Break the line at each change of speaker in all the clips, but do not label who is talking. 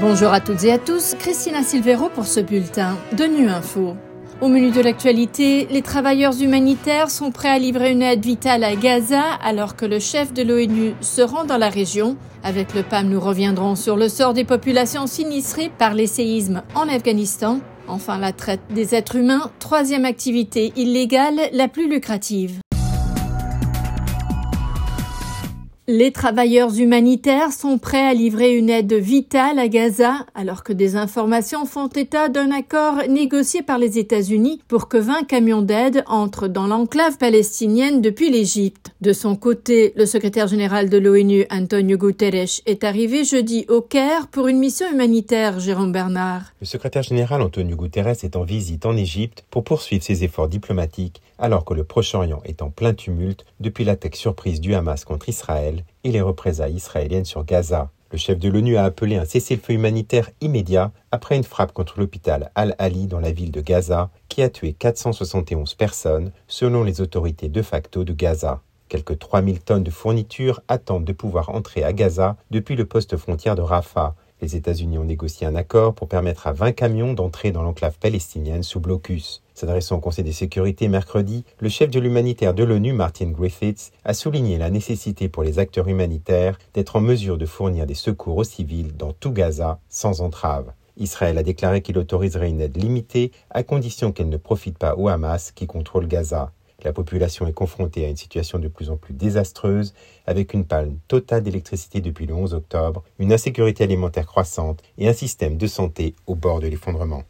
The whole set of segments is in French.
Bonjour à toutes et à tous, Christina Silvero pour ce bulletin de Nu Info. Au menu de l'actualité, les travailleurs humanitaires sont prêts à livrer une aide vitale à Gaza alors que le chef de l'ONU se rend dans la région. Avec le PAM, nous reviendrons sur le sort des populations sinistrées par les séismes en Afghanistan. Enfin, la traite des êtres humains, troisième activité illégale la plus lucrative. Les travailleurs humanitaires sont prêts à livrer une aide vitale à Gaza alors que des informations font état d'un accord négocié par les États-Unis pour que 20 camions d'aide entrent dans l'enclave palestinienne depuis l'Égypte. De son côté, le secrétaire général de l'ONU, Antonio Guterres, est arrivé jeudi au Caire pour une mission humanitaire, Jérôme Bernard.
Le secrétaire général Antonio Guterres est en visite en Égypte pour poursuivre ses efforts diplomatiques alors que le Proche-Orient est en plein tumulte depuis l'attaque surprise du Hamas contre Israël et les représailles israéliennes sur Gaza. Le chef de l'ONU a appelé un cessez-le-feu humanitaire immédiat après une frappe contre l'hôpital Al-Ali dans la ville de Gaza qui a tué 471 personnes selon les autorités de facto de Gaza. Quelques 3000 tonnes de fournitures attendent de pouvoir entrer à Gaza depuis le poste frontière de Rafah. Les États-Unis ont négocié un accord pour permettre à 20 camions d'entrer dans l'enclave palestinienne sous blocus. S'adressant au Conseil des sécurités mercredi, le chef de l'humanitaire de l'ONU, Martin Griffiths, a souligné la nécessité pour les acteurs humanitaires d'être en mesure de fournir des secours aux civils dans tout Gaza sans entrave. Israël a déclaré qu'il autoriserait une aide limitée à condition qu'elle ne profite pas au Hamas qui contrôle Gaza. La population est confrontée à une situation de plus en plus désastreuse, avec une panne totale d'électricité depuis le 11 octobre, une insécurité alimentaire croissante et un système de santé au bord de l'effondrement.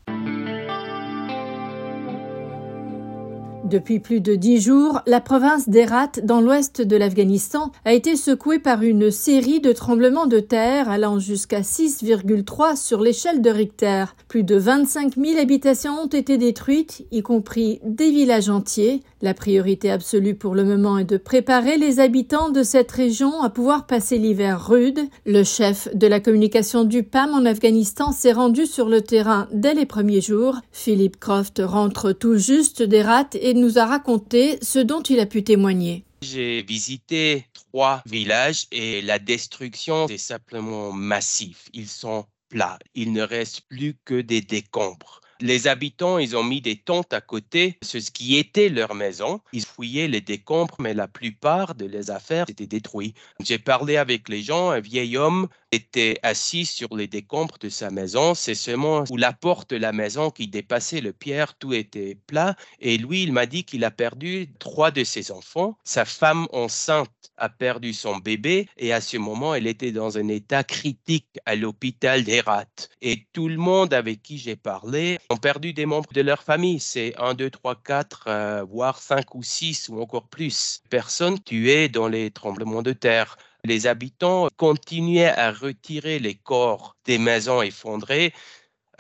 Depuis plus de dix jours, la province d'Herat, dans l'ouest de l'Afghanistan, a été secouée par une série de tremblements de terre allant jusqu'à 6,3 sur l'échelle de Richter. Plus de 25 000 habitations ont été détruites, y compris des villages entiers. La priorité absolue pour le moment est de préparer les habitants de cette région à pouvoir passer l'hiver rude. Le chef de la communication du PAM en Afghanistan s'est rendu sur le terrain dès les premiers jours. Philippe Croft rentre tout juste d'Herat et nous a raconté ce dont il a pu témoigner.
J'ai visité trois villages et la destruction est simplement massive. Ils sont plats. Il ne reste plus que des décombres. Les habitants, ils ont mis des tentes à côté de ce qui était leur maison. Ils fouillaient les décombres, mais la plupart de les affaires étaient détruites. J'ai parlé avec les gens. Un vieil homme était assis sur les décombres de sa maison. C'est seulement où la porte de la maison qui dépassait le pierre, tout était plat. Et lui, il m'a dit qu'il a perdu trois de ses enfants. Sa femme enceinte a perdu son bébé et à ce moment, elle était dans un état critique à l'hôpital d'Herat. Et tout le monde avec qui j'ai parlé ont perdu des membres de leur famille. C'est 1, 2, 3, 4, voire 5 ou 6 ou encore plus personnes tuées dans les tremblements de terre. Les habitants continuaient à retirer les corps des maisons effondrées.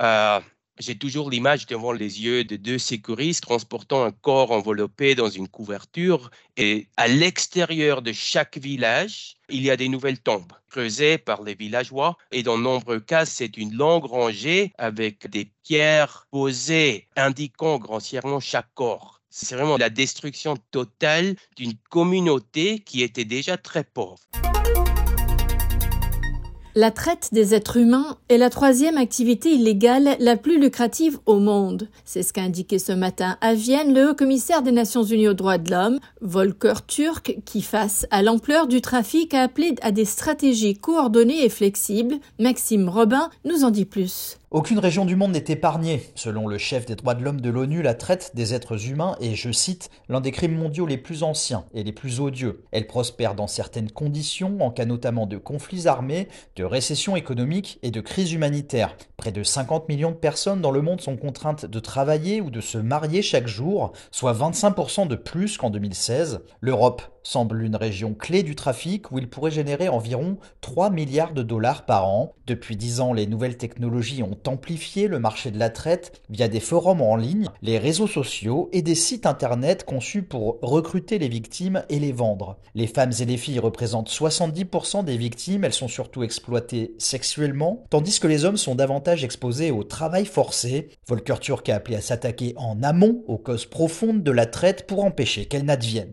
Euh, j'ai toujours l'image devant les yeux de deux sécuristes transportant un corps enveloppé dans une couverture et à l'extérieur de chaque village, il y a des nouvelles tombes creusées par les villageois et dans nombreux cas, c'est une longue rangée avec des pierres posées indiquant grossièrement chaque corps. C'est vraiment la destruction totale d'une communauté qui était déjà très pauvre.
La traite des êtres humains est la troisième activité illégale la plus lucrative au monde. C'est ce qu'a indiqué ce matin à Vienne le haut-commissaire des Nations Unies aux droits de l'homme, Volker Turk, qui face à l'ampleur du trafic a appelé à des stratégies coordonnées et flexibles. Maxime Robin nous en dit plus.
Aucune région du monde n'est épargnée. Selon le chef des droits de l'homme de l'ONU, la traite des êtres humains est, je cite, l'un des crimes mondiaux les plus anciens et les plus odieux. Elle prospère dans certaines conditions, en cas notamment de conflits armés, de récession économique et de crise humanitaire. Près de 50 millions de personnes dans le monde sont contraintes de travailler ou de se marier chaque jour, soit 25% de plus qu'en 2016. L'Europe semble une région clé du trafic où il pourrait générer environ 3 milliards de dollars par an. Depuis 10 ans, les nouvelles technologies ont amplifié le marché de la traite via des forums en ligne, les réseaux sociaux et des sites internet conçus pour recruter les victimes et les vendre. Les femmes et les filles représentent 70% des victimes, elles sont surtout exploitées sexuellement, tandis que les hommes sont davantage exposés au travail forcé. Volker Turk a appelé à s'attaquer en amont aux causes profondes de la traite pour empêcher qu'elle n'advienne.